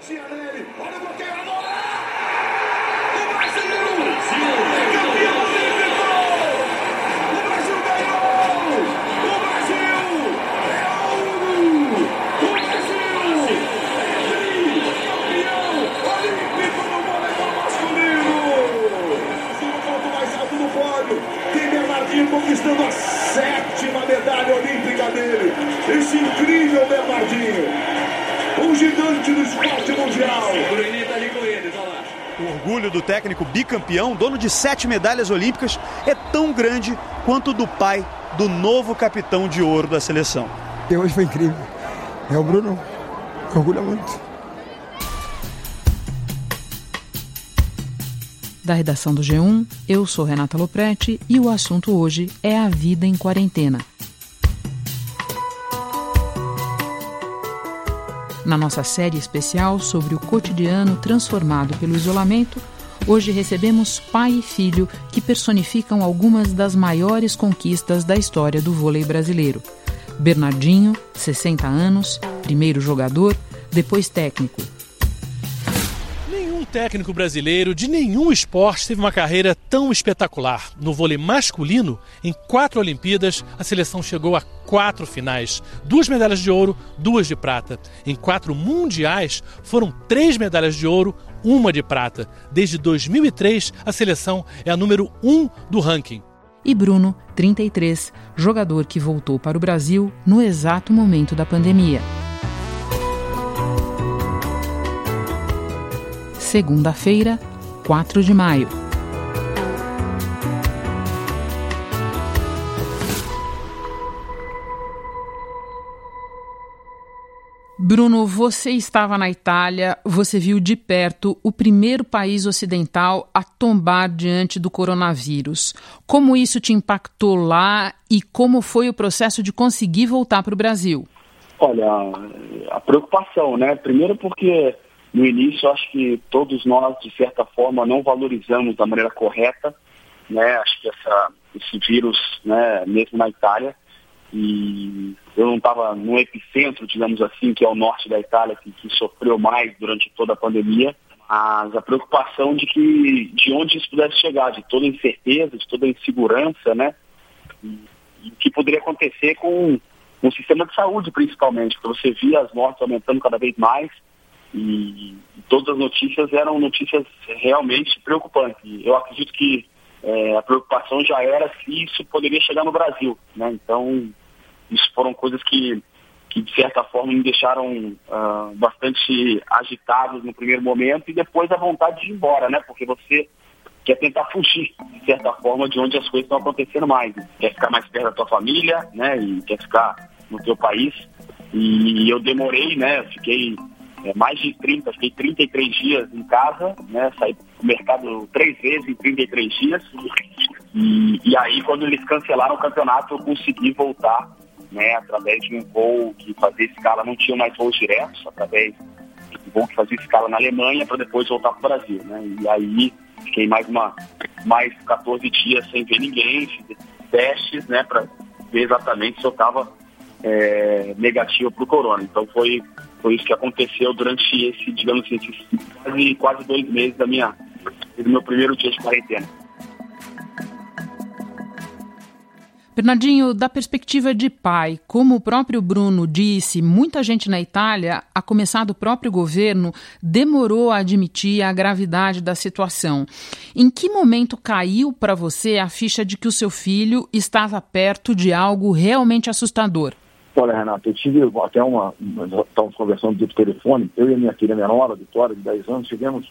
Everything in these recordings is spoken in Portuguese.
Cianelli, olha o bloqueio agora! O Brasil! É campeão olímpico! O Brasil ganhou! O Brasil é ouro! O Brasil é campeão olímpico no voleibol masculino! No ponto mais alto do pódio. Tem Bernardinho conquistando a sétima medalha olímpica dele. Esse incrível Bernardinho! Um gigante do esporte mundial. O orgulho do técnico bicampeão, dono de sete medalhas olímpicas, é tão grande quanto o do pai do novo capitão de ouro da seleção. E hoje foi incrível. É o Bruno, orgulha muito. Da redação do G1, eu sou Renata Loprete e o assunto hoje é a vida em quarentena. Na nossa série especial sobre o cotidiano transformado pelo isolamento, hoje recebemos pai e filho que personificam algumas das maiores conquistas da história do vôlei brasileiro. Bernardinho, 60 anos, primeiro jogador, depois técnico, técnico brasileiro de nenhum esporte teve uma carreira tão espetacular. No vôlei masculino, em quatro Olimpíadas, a seleção chegou a quatro finais: duas medalhas de ouro, duas de prata. Em quatro mundiais, foram três medalhas de ouro, uma de prata. Desde 2003, a seleção é a número um do ranking. E Bruno, 33, jogador que voltou para o Brasil no exato momento da pandemia. Segunda-feira, 4 de maio. Bruno, você estava na Itália, você viu de perto o primeiro país ocidental a tombar diante do coronavírus. Como isso te impactou lá e como foi o processo de conseguir voltar para o Brasil? Olha, a preocupação, né? Primeiro porque no início, acho que todos nós, de certa forma, não valorizamos da maneira correta, né? Acho que essa, esse vírus, né, mesmo na Itália, e eu não estava no epicentro, digamos assim, que é o norte da Itália, que, que, sofreu mais durante toda a pandemia, mas a preocupação de que de onde isso pudesse chegar, de toda a incerteza, de toda a insegurança, né? E, o que poderia acontecer com o sistema de saúde, principalmente, porque você via as mortes aumentando cada vez mais, e todas as notícias eram notícias realmente preocupantes. Eu acredito que é, a preocupação já era se isso poderia chegar no Brasil. Né? Então, isso foram coisas que, que de certa forma, me deixaram uh, bastante agitados no primeiro momento e depois a vontade de ir embora, né? porque você quer tentar fugir, de certa forma, de onde as coisas estão acontecendo mais. Quer ficar mais perto da tua família né? e quer ficar no teu país. E eu demorei, né? Fiquei é, mais de 30, fiquei 33 dias em casa, né? Saí do mercado três vezes em 33 dias. E, e aí, quando eles cancelaram o campeonato, eu consegui voltar, né? Através de um voo que fazia escala, não tinha mais voos diretos, através de um voo que fazia escala na Alemanha para depois voltar para o Brasil, né? E aí fiquei mais uma mais 14 dias sem ver ninguém, testes, né? Para ver exatamente se eu estava é, negativo para o corona. Então foi foi isso que aconteceu durante esse, digamos assim, esses quase, quase dois meses da minha, do meu primeiro dia de quarentena. Bernardinho, da perspectiva de pai, como o próprio Bruno disse, muita gente na Itália, a começar do próprio governo, demorou a admitir a gravidade da situação. Em que momento caiu para você a ficha de que o seu filho estava perto de algo realmente assustador? Olha, Renato, eu tive até uma. Estávamos conversando do telefone, eu e a minha filha menor, a Vitória, de 10 anos, chegamos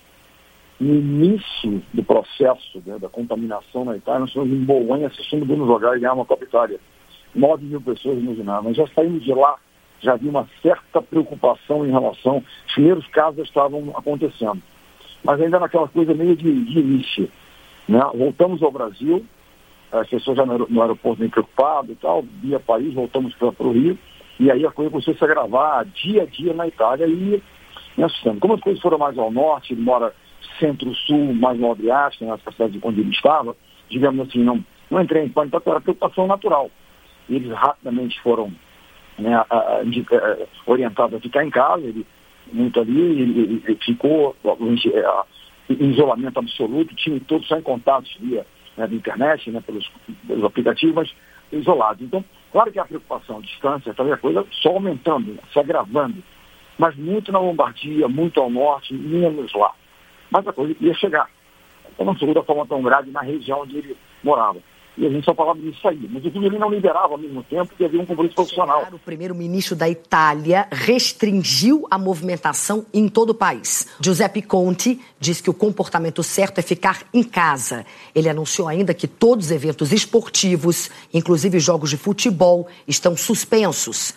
no início do processo né, da contaminação na Itália, nós estamos em Bolonha assistindo o Bruno jogar e ganhar uma Copa Itália. 9 mil pessoas no. Mas já saímos de lá, já havia uma certa preocupação em relação. Os primeiros casos estavam acontecendo. Mas ainda naquela coisa meio de, de início. Né? Voltamos ao Brasil, as pessoas já no, aeroporto bem preocupadas e tal, via país, voltamos para o Rio, e aí a coisa começou a se agravar dia a dia na Itália e me assustando. Como as coisas foram mais ao norte, ele mora centro-sul, mais no Adriático, na cidade onde ele estava, digamos assim, não, não entrei em pânico, era preocupação natural. Eles rapidamente foram né, a, a, a, orientados a ficar em casa, ele muito ali, e, e ficou em isolamento absoluto, o time todo só em contato via né, da internet, né, pelos, pelos aplicativos, mas isolado. Então, claro que a preocupação, a distância, talvez a coisa só aumentando, se agravando, mas muito na Lombardia, muito ao norte, menos lá. Mas a coisa ia chegar. Então não chegou da forma tão grave na região onde ele morava. E a gente só falava disso aí. Mas o ele não liberava ao mesmo tempo que havia um compromisso profissional. O primeiro-ministro da Itália restringiu a movimentação em todo o país. Giuseppe Conte diz que o comportamento certo é ficar em casa. Ele anunciou ainda que todos os eventos esportivos, inclusive jogos de futebol, estão suspensos.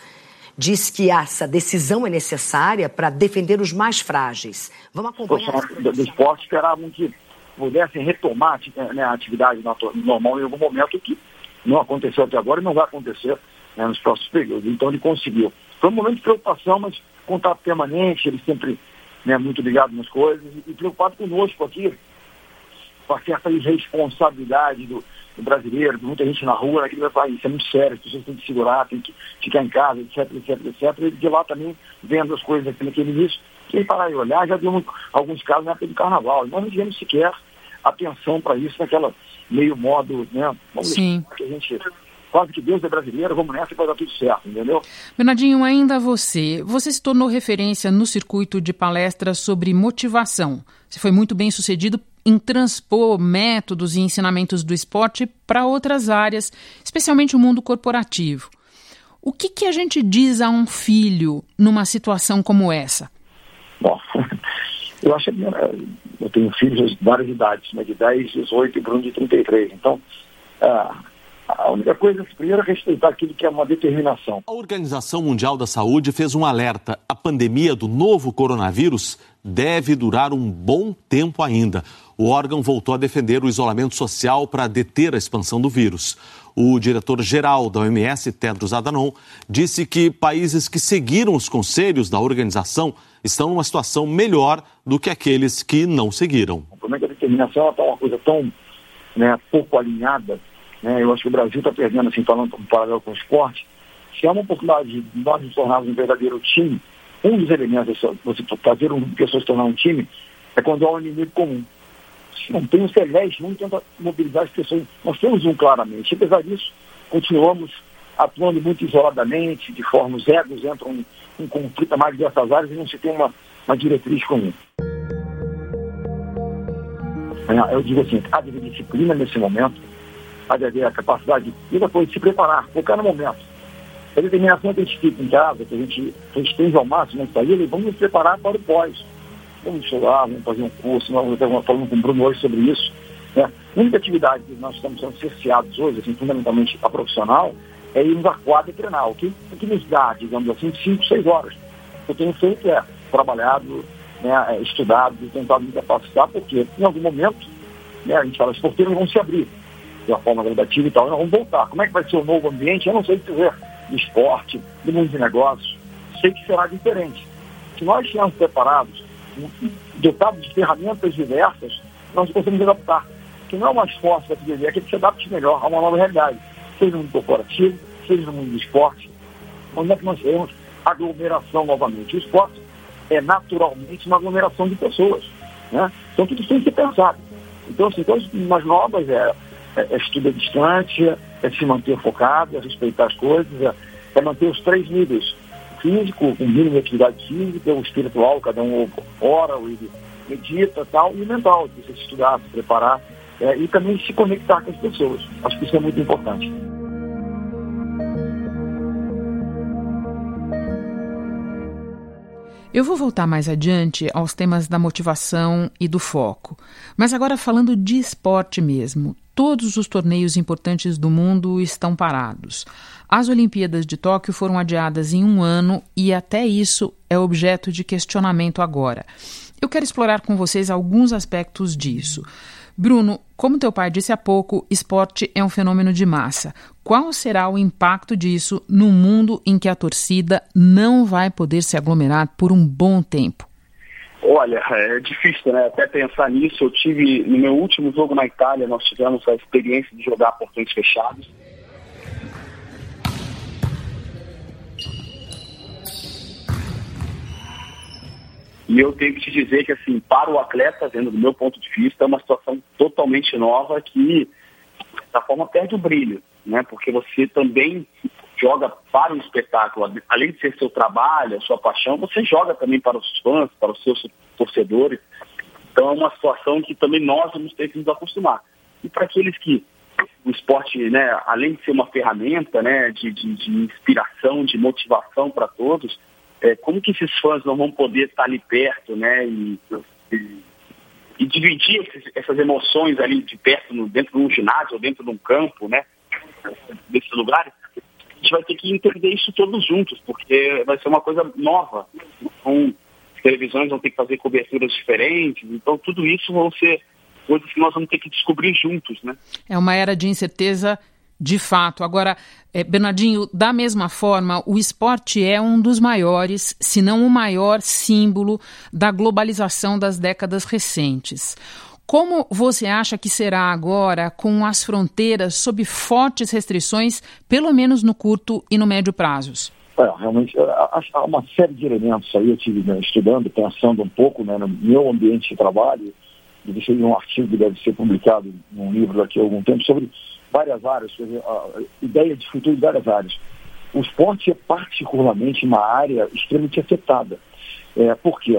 Diz que essa decisão é necessária para defender os mais frágeis. Vamos acompanhar. Os do esporte esperavam que pudessem retomar né, a atividade normal em algum momento, que não aconteceu até agora e não vai acontecer né, nos próximos períodos. Então ele conseguiu. Foi um momento de preocupação, mas contato permanente, ele sempre né, muito ligado nas coisas e, preocupado conosco aqui, com a certa irresponsabilidade do, do brasileiro, muita gente na rua, naquele meu país, isso é muito sério, as pessoas têm que segurar, têm que ficar em casa, etc, etc, etc. E de lá também vendo as coisas aqui naquele início, quem parar e olhar, já deu alguns casos na época do carnaval. Nós não tivemos sequer atenção para isso naquela meio modo, né? Vamos Sim. que a gente quase que Deus é brasileiro, vamos nessa e vai dar tudo certo, entendeu? Bernardinho, ainda você. Você se tornou referência no circuito de palestras sobre motivação. Você foi muito bem sucedido em transpor métodos e ensinamentos do esporte para outras áreas, especialmente o mundo corporativo. O que, que a gente diz a um filho numa situação como essa? Bom, eu acho que eu tenho filhos de várias idades, né, de 10, 18 e Bruno de 33. Então, ah, a única coisa, primeiro, é respeitar aquilo que é uma determinação. A Organização Mundial da Saúde fez um alerta. A pandemia do novo coronavírus deve durar um bom tempo ainda. O órgão voltou a defender o isolamento social para deter a expansão do vírus. O diretor-geral da OMS, Tedros Adhanom, disse que países que seguiram os conselhos da organização estão numa situação melhor do que aqueles que não seguiram. O problema é que a determinação está uma coisa tão né, pouco alinhada né? Eu acho que o Brasil está perdendo, assim, falando um paralelo com o esporte. Se há uma oportunidade de nós nos tornarmos um verdadeiro time, um dos elementos de você fazer um, pessoas tornar um time é quando há um inimigo comum. Se não tem um celeste, não tenta mobilizar as pessoas. Nós temos um claramente. Apesar disso, continuamos atuando muito isoladamente, de forma os egos entram em, em conflito a mais diversas áreas e não se tem uma, uma diretriz comum. É, eu digo assim, há de disciplina nesse momento, a, a capacidade e depois de se preparar, no momento. A determinação que a gente fica em casa, que a gente restringe ao máximo na saída, vamos nos preparar para o pós. Vamos estudar, vamos fazer um curso, nós estamos falando com o Bruno hoje sobre isso. Né? A única atividade que nós estamos sendo cerceados hoje, assim, fundamentalmente a profissional, é irmos à quadra e treinar. O que, o que nos dá, digamos assim, 5, 6 horas. Eu tenho feito é trabalhado, né, é, estudado, tentado me capacitar, porque em algum momento né, a gente fala, os porteiros vão se abrir de uma forma gradativa e tal. Nós vamos voltar. Como é que vai ser o novo ambiente? Eu não sei dizer de esporte, do mundo de negócios. Sei que será diferente. Se nós estivermos preparados, dotados de ferramentas diversas, nós conseguimos adaptar. Que não é mais forte para se viver, é que se adapte melhor a uma nova realidade. Seja no mundo corporativo, seja no mundo do esporte. Onde é que nós teremos aglomeração novamente? O esporte é naturalmente uma aglomeração de pessoas. Né? Então tudo isso tem que ser pensado. Então, assim, coisas mais novas é é, é estudo distante, é se manter focado, é respeitar as coisas, é, é manter os três níveis. Físico, com mínimo de atividade física, o espiritual, cada um ora, ou ele medita tal, e o mental, de se estudar, se preparar, é, e também se conectar com as pessoas. Acho que isso é muito importante. Eu vou voltar mais adiante aos temas da motivação e do foco. Mas agora falando de esporte mesmo todos os torneios importantes do mundo estão parados. As Olimpíadas de Tóquio foram adiadas em um ano e até isso é objeto de questionamento agora. Eu quero explorar com vocês alguns aspectos disso. Bruno, como teu pai disse há pouco, esporte é um fenômeno de massa. Qual será o impacto disso no mundo em que a torcida não vai poder se aglomerar por um bom tempo? Olha, é difícil, né? Até pensar nisso. Eu tive, no meu último jogo na Itália, nós tivemos a experiência de jogar portões fechados. E eu tenho que te dizer que, assim, para o atleta, vendo do meu ponto de vista, é uma situação totalmente nova que, da forma, perde o brilho, né? Porque você também joga para o espetáculo, além de ser seu trabalho, a sua paixão, você joga também para os fãs, para os seus torcedores. Então é uma situação que também nós vamos ter que nos acostumar. E para aqueles que o esporte, né, além de ser uma ferramenta né, de, de, de inspiração, de motivação para todos, é, como que esses fãs não vão poder estar ali perto né, e, e, e dividir esses, essas emoções ali de perto, no, dentro de um ginásio ou dentro de um campo, né, desses lugares? A gente vai ter que entender isso todos juntos, porque vai ser uma coisa nova. Então, as televisões vão ter que fazer coberturas diferentes, então tudo isso vão ser coisas que nós vamos ter que descobrir juntos, né? É uma era de incerteza de fato. Agora, é, Bernardinho, da mesma forma, o esporte é um dos maiores, se não o maior símbolo da globalização das décadas recentes. Como você acha que será agora com as fronteiras sob fortes restrições, pelo menos no curto e no médio prazos? É, realmente, há uma série de elementos aí, eu estive né, estudando, pensando um pouco né, no meu ambiente de trabalho, e deixei um artigo que deve ser publicado num livro daqui a algum tempo sobre várias áreas, ideia de futuro em várias áreas. O esporte é particularmente uma área extremamente afetada. É, por quê?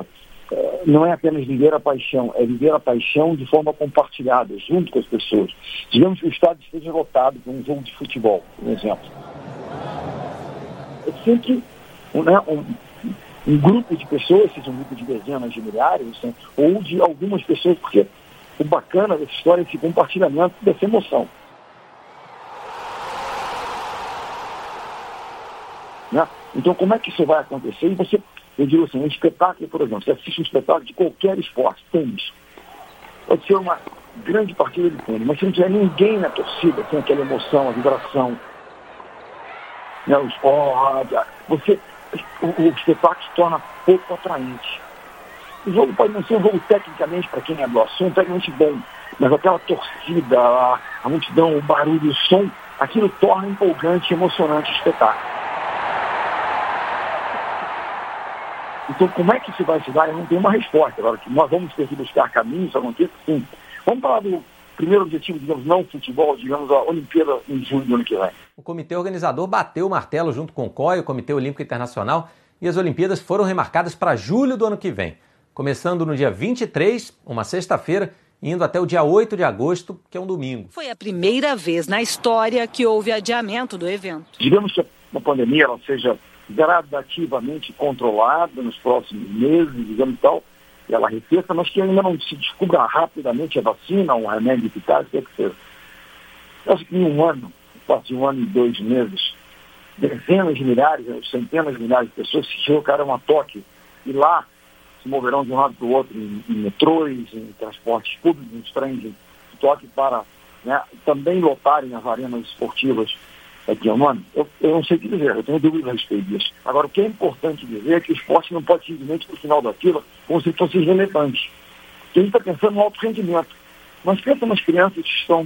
É, não é apenas viver a paixão, é viver a paixão de forma compartilhada, junto com as pessoas. Digamos que o estádio esteja lotado por um jogo de futebol, por exemplo. É sempre né, um, um grupo de pessoas, seja um grupo de dezenas de milhares, né, ou de algumas pessoas, porque o bacana dessa história é esse compartilhamento dessa emoção. Né? Então, como é que isso vai acontecer? E você, eu digo assim, um espetáculo, por exemplo, você assiste um espetáculo de qualquer esporte, tênis. Pode ser uma grande partida de tênis, mas se não tiver ninguém na torcida, tem aquela emoção, a vibração, né, os, oh, você o, o espetáculo se torna pouco atraente. O jogo pode não ser um jogo tecnicamente, para quem é do assunto, tecnicamente bom, mas aquela torcida, a, a multidão, o barulho, o som, aquilo torna empolgante e emocionante o espetáculo. Então, como é que isso vai se dar? Eu não tenho uma resposta. Agora, que nós vamos ter que buscar caminhos, aconteça, sim. Vamos falar do primeiro objetivo, digamos, não futebol, digamos, a Olimpíada em julho do ano que vem. O comitê organizador bateu o martelo junto com o COI, o Comitê Olímpico Internacional, e as Olimpíadas foram remarcadas para julho do ano que vem, começando no dia 23, uma sexta-feira, indo até o dia 8 de agosto, que é um domingo. Foi a primeira vez na história que houve adiamento do evento. Digamos que a pandemia ela seja gradativamente controlada nos próximos meses, digamos tal, e ela arrefeça, mas que ainda não se descubra rapidamente a vacina, um remédio eficaz, o que é que seja. Acho que em um ano, quase um ano e dois meses, dezenas de milhares, centenas de milhares de pessoas se deslocarão a Tóquio e lá se moverão de um lado para o outro em, em metrôs, em transportes públicos, em trens de Tóquio para né, também lotarem as arenas esportivas aqui um ano, eu, eu não sei o que dizer, eu tenho dúvidas a respeito disso. Agora, o que é importante dizer é que o esporte não pode simplesmente, no final da fila, como se fosse relevante. Porque a gente está pensando no alto rendimento. Mas pensa nas crianças que estão,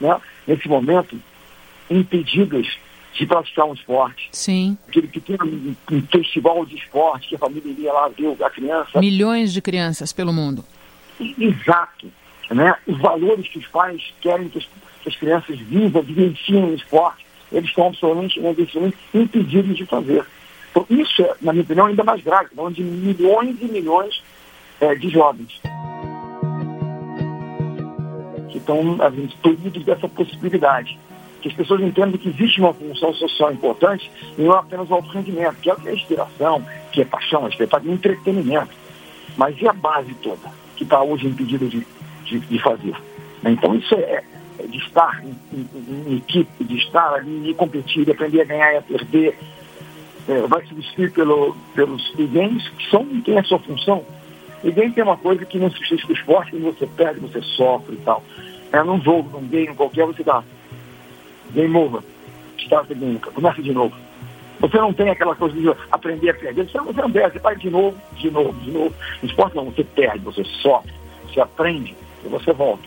né, nesse momento, impedidas de praticar um esporte. Sim. Aquele que tem um, um festival de esporte, que a família iria lá ver a criança. Milhões de crianças pelo mundo. Exato. Né? Os valores que os pais querem que as, que as crianças vivam, vivenciem no esporte eles estão absolutamente, absolutamente impedidos de fazer. Então, isso é, na minha opinião, ainda mais grave, falando de milhões e milhões é, de jovens que estão excluídos dessa possibilidade. Que as pessoas entendam que existe uma função social importante e não apenas o alto rendimento, que é a inspiração, que é paixão, é espetáculo, é entretenimento. Mas e a base toda, que está hoje impedida de, de, de fazer? Então, isso é, de estar em, em, em, equipe, de estar ali e competir, de aprender a ganhar e a perder, é, vai substituir pelo, pelos games, que são, tem a sua função. Game tem uma coisa que não substitui o esporte, você perde, você sofre e tal. É num jogo, num game qualquer, você dá game over, start again, começa de novo. Você não tem aquela coisa de aprender a perder, você não, você não perde, você vai de novo, de novo, de novo. No esporte não, você perde, você sofre, você aprende e você volta.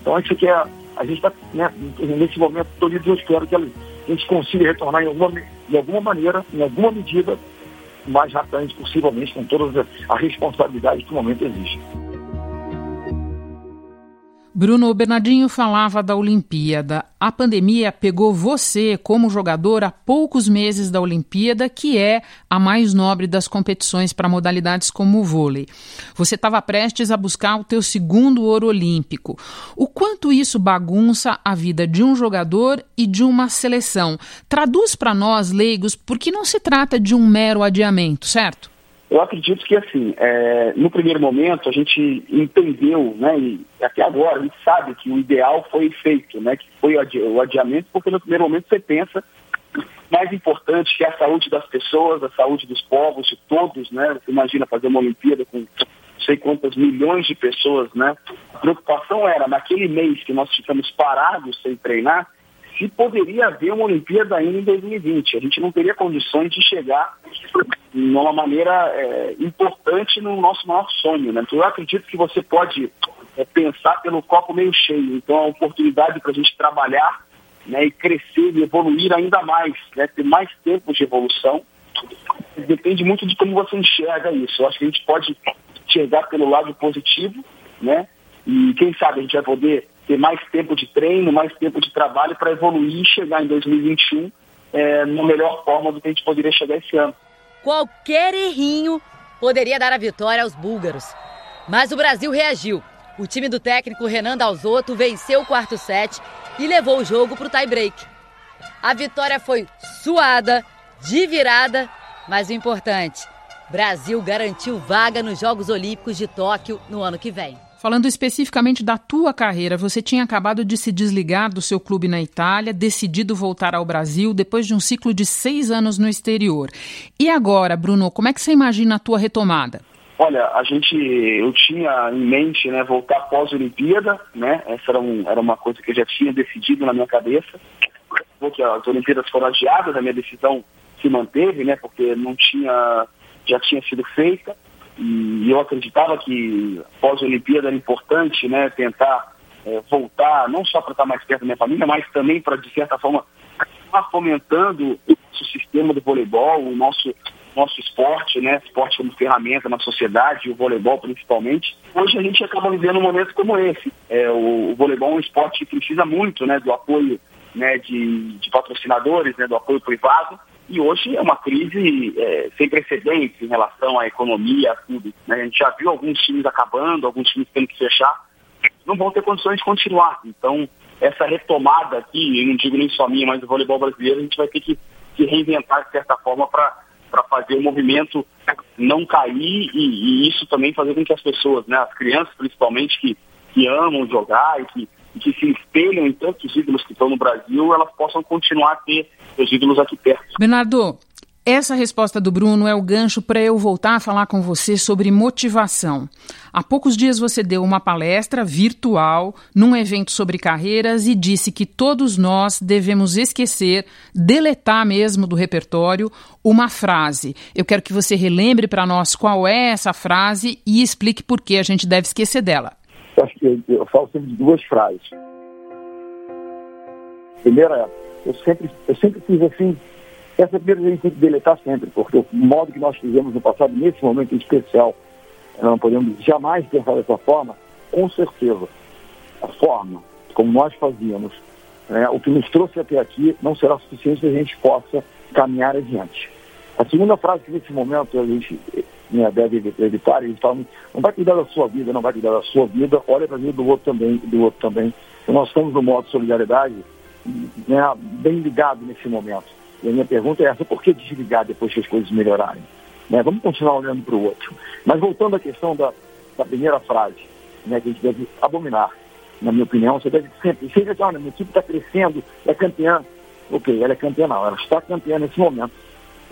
Então isso que é a gente está, né, nesse momento, todo eu espero que a gente consiga retornar em alguma, de alguma maneira, em alguma medida, mais rapidamente possivelmente, com toda a responsabilidade que o momento exige. Bruno Bernardinho falava da Olimpíada. A pandemia pegou você como jogador há poucos meses da Olimpíada, que é a mais nobre das competições para modalidades como o vôlei. Você estava prestes a buscar o teu segundo ouro olímpico. O quanto isso bagunça a vida de um jogador e de uma seleção? Traduz para nós, leigos, porque não se trata de um mero adiamento, certo? Eu acredito que, assim, é, no primeiro momento a gente entendeu, né, e até agora a gente sabe que o ideal foi feito, né, que foi o adiamento, porque no primeiro momento você pensa mais importante que é a saúde das pessoas, a saúde dos povos, de todos, né, você imagina fazer uma Olimpíada com não sei quantas milhões de pessoas, né, a preocupação era, naquele mês que nós ficamos parados sem treinar, se poderia haver uma Olimpíada ainda em 2020. A gente não teria condições de chegar de uma maneira é, importante no nosso maior sonho. Né? Então, eu acredito que você pode é, pensar pelo copo meio cheio. Então, é uma oportunidade para a gente trabalhar né, e crescer e evoluir ainda mais, né, ter mais tempo de evolução. Depende muito de como você enxerga isso. Eu acho que a gente pode enxergar pelo lado positivo, né? E quem sabe a gente vai poder ter mais tempo de treino, mais tempo de trabalho para evoluir e chegar em 2021 é, na melhor forma do que a gente poderia chegar esse ano. Qualquer errinho poderia dar a vitória aos búlgaros. Mas o Brasil reagiu. O time do técnico Renan Dalzotto venceu o quarto set e levou o jogo para o tie-break. A vitória foi suada, de virada, mas o importante, Brasil garantiu vaga nos Jogos Olímpicos de Tóquio no ano que vem. Falando especificamente da tua carreira, você tinha acabado de se desligar do seu clube na Itália, decidido voltar ao Brasil depois de um ciclo de seis anos no exterior. E agora, Bruno, como é que você imagina a tua retomada? Olha, a gente, eu tinha em mente, né, voltar após a Olimpíada, né? Essa era, um, era uma coisa que eu já tinha decidido na minha cabeça. Porque as Olimpíadas foram adiadas, a minha decisão se manteve, né? Porque não tinha, já tinha sido feita. E eu acreditava que pós-Olimpíada era importante né, tentar é, voltar, não só para estar mais perto da minha família, mas também para, de certa forma, estar fomentando o nosso sistema de voleibol, o nosso, nosso esporte, né, esporte como ferramenta na sociedade, o voleibol principalmente. Hoje a gente acaba vivendo um momento como esse. É, o, o voleibol é um esporte que precisa muito né, do apoio né, de, de patrocinadores, né, do apoio privado, e hoje é uma crise é, sem precedentes em relação à economia, a tudo. Né? A gente já viu alguns times acabando, alguns times tendo que fechar, não vão ter condições de continuar. Então, essa retomada aqui, eu não digo nem só minha, mas do voleibol brasileiro, a gente vai ter que se reinventar de certa forma para fazer o movimento não cair e, e, isso também fazer com que as pessoas, né, as crianças principalmente, que, que amam jogar e que e que se espelham em tantos ídolos que estão no Brasil, elas possam continuar a ter os ídolos aqui perto. Bernardo, essa resposta do Bruno é o gancho para eu voltar a falar com você sobre motivação. Há poucos dias você deu uma palestra virtual num evento sobre carreiras e disse que todos nós devemos esquecer, deletar mesmo do repertório, uma frase. Eu quero que você relembre para nós qual é essa frase e explique por que a gente deve esquecer dela. Eu eu, falo sempre de duas frases. Primeira, eu sempre, eu sempre fiz assim, essa primeira a gente tem que deletar sempre, porque o modo que nós fizemos no passado, nesse momento especial, não podemos jamais pensar dessa forma, com certeza, a forma como nós fazíamos, né, o que nos trouxe até aqui, não será suficiente para a gente possa caminhar adiante. A segunda frase que nesse momento a gente né, deve evitar, eles falam, não vai cuidar da sua vida, não vai cuidar da sua vida, olha para a vida do outro também, do outro também. Então, nós estamos no modo solidariedade né, bem ligado nesse momento. E a minha pergunta é essa, por que desligar depois que as coisas melhorarem? Né, vamos continuar olhando para o outro. Mas voltando à questão da, da primeira frase, né, que a gente deve abominar, na minha opinião, você deve sempre, seja olha, minha equipe está crescendo, é campeã. Ok, ela é campeã não, ela está campeã nesse momento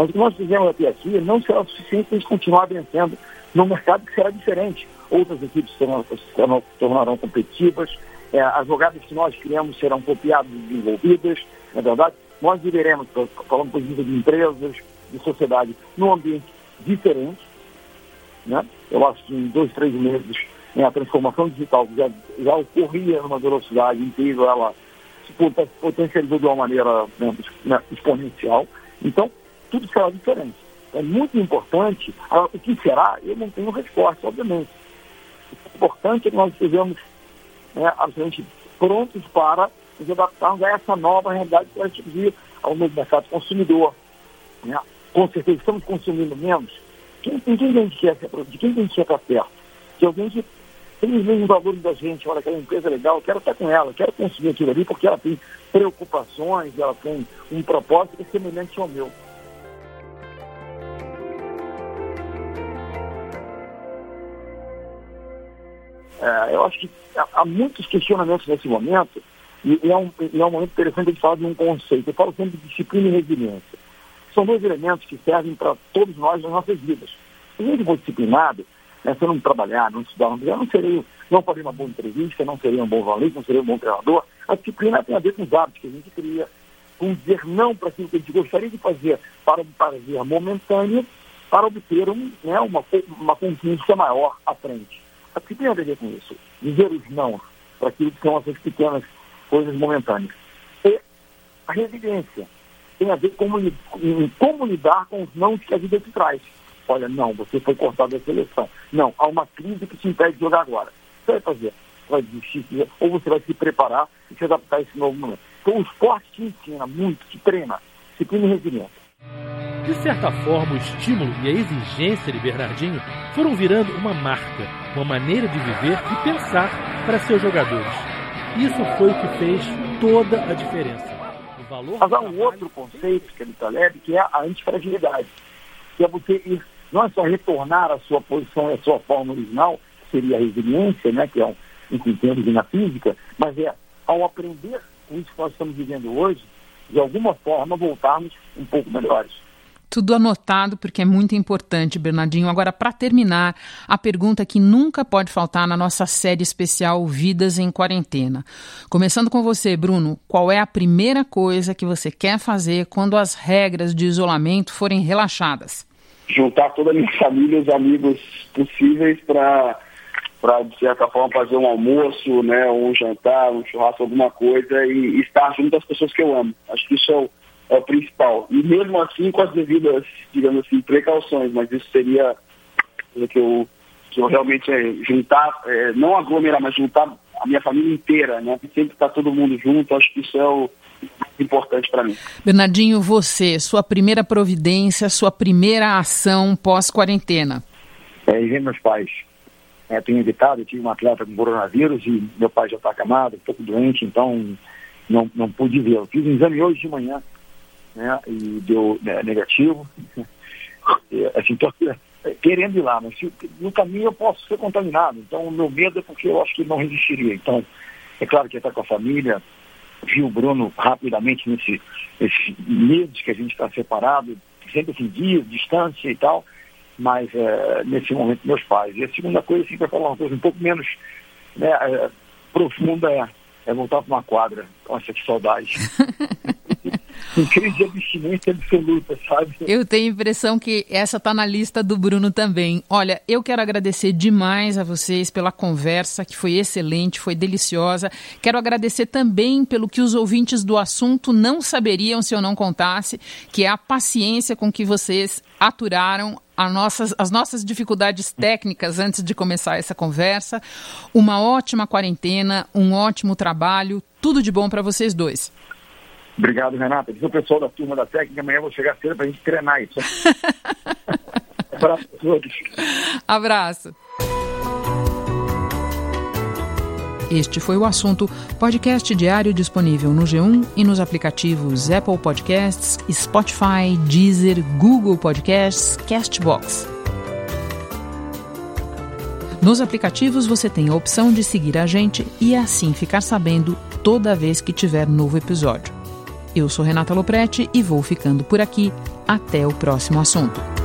mas o que nós fizemos até aqui não será suficiente para continuar vencendo num mercado que será diferente. Outras equipes serão, serão, tornarão competitivas, é, as jogadas que nós criamos serão copiadas e desenvolvidas, na é verdade. Nós viveremos, falando por exemplo de empresas, de sociedade, num ambiente diferente. Né? Eu acho que em dois, três meses né, a transformação digital já, já ocorria numa velocidade incrível, ela se potencializou de uma maneira né, exponencial. Então, tudo será diferente. é muito importante. o que será? Eu não tenho resposta, obviamente. O importante é que nós estejamos né, absolutamente prontos para nos adaptarmos a essa nova realidade que vai atingir ao novo mercado consumidor. Né? Com certeza estamos consumindo menos. Quem, quem, quem a gente quer, de quem a gente quer estar perto? De alguém que tem os mesmos valores da gente, olha, aquela empresa é legal, eu quero estar com ela, quero consumir aquilo ali porque ela tem preocupações, ela tem um propósito que é semelhante ao meu. É, eu acho que há muitos questionamentos nesse momento e, e, é, um, e é um momento interessante de falar de um conceito. Eu falo sempre de disciplina e resiliência. São dois elementos que servem para todos nós nas nossas vidas. Se gente for disciplinado, né, se eu não trabalhar, não estudar, não, eu não serei, não faria uma boa entrevista, não seria um bom jornalista, não seria um bom treinador. A disciplina tem a ver com os hábitos que a gente cria, com dizer não para aquilo que a gente gostaria de fazer para um prazer momentâneo, para obter um, né, uma, uma conquista maior à frente. A disciplina tem a ver com isso. Dizer os não para aquilo que são essas pequenas coisas momentâneas. E a resiliência tem a ver com em como lidar com os não que a vida te traz. Olha, não, você foi cortado da seleção. Não, há uma crise que te impede de jogar agora. O que você vai fazer? Vai desistir, ou você vai se preparar e se adaptar a esse novo momento. Então o esporte te ensina muito, te treina, disciplina e resiliência. De certa forma, o estímulo e a exigência de Bernardinho foram virando uma marca, uma maneira de viver e pensar para seus jogadores. Isso foi o que fez toda a diferença. O valor Mas há um outro conceito que é do Taleb, que é a antifragilidade, que é você ir, não é só retornar à sua posição, à sua forma original, que seria a resiliência, né, que é um, enfim, termos na física, mas é ao aprender com isso que nós estamos vivendo hoje, de alguma forma voltarmos um pouco melhores. Tudo anotado porque é muito importante, Bernardinho. Agora, para terminar, a pergunta que nunca pode faltar na nossa série especial Vidas em Quarentena. Começando com você, Bruno, qual é a primeira coisa que você quer fazer quando as regras de isolamento forem relaxadas? Juntar toda a minha família e os amigos possíveis para para de certa forma fazer um almoço, né, um jantar, um churrasco, alguma coisa e, e estar junto das pessoas que eu amo. Acho que isso é o é o principal. E mesmo assim com as devidas, digamos assim, precauções, mas isso seria o que eu, que eu realmente é juntar, é, não aglomerar, mas juntar a minha família inteira, né? Sempre estar tá todo mundo junto, acho que isso é o importante para mim. Bernardinho, você, sua primeira providência, sua primeira ação pós-quarentena? É, ver meus pais. É, tenho evitado, eu tive um atleta com coronavírus e meu pai já está acamado, um pouco doente, então não, não pude ver. Eu fiz um exame hoje de manhã, né, e deu né, negativo. assim, tô querendo ir lá, mas se, no caminho eu posso ser contaminado. Então, o meu medo é porque eu acho que não resistiria. Então, é claro que estar com a família, vi o Bruno rapidamente nesse, nesses meses que a gente está separado, sempre assim, dias, distância e tal, mas é, nesse momento meus pais. E a segunda coisa, assim, para falar uma coisa um pouco menos né, é, profunda, é, é voltar para uma quadra. Nossa, que saudade. com crise de abstinência absoluta, sabe? Eu tenho a impressão que essa está na lista do Bruno também. Olha, eu quero agradecer demais a vocês pela conversa, que foi excelente, foi deliciosa. Quero agradecer também pelo que os ouvintes do assunto não saberiam se eu não contasse, que é a paciência com que vocês aturaram nossas, as nossas dificuldades técnicas antes de começar essa conversa. Uma ótima quarentena, um ótimo trabalho, tudo de bom para vocês dois. Obrigado, Renata. Diz o pessoal da turma da técnica, amanhã eu vou chegar cedo para a gente treinar isso. Abraço a todos. Abraço. Este foi o assunto. Podcast diário disponível no G1 e nos aplicativos Apple Podcasts, Spotify, Deezer, Google Podcasts, Castbox. Nos aplicativos você tem a opção de seguir a gente e assim ficar sabendo toda vez que tiver novo episódio. Eu sou Renata Loprete e vou ficando por aqui. Até o próximo assunto.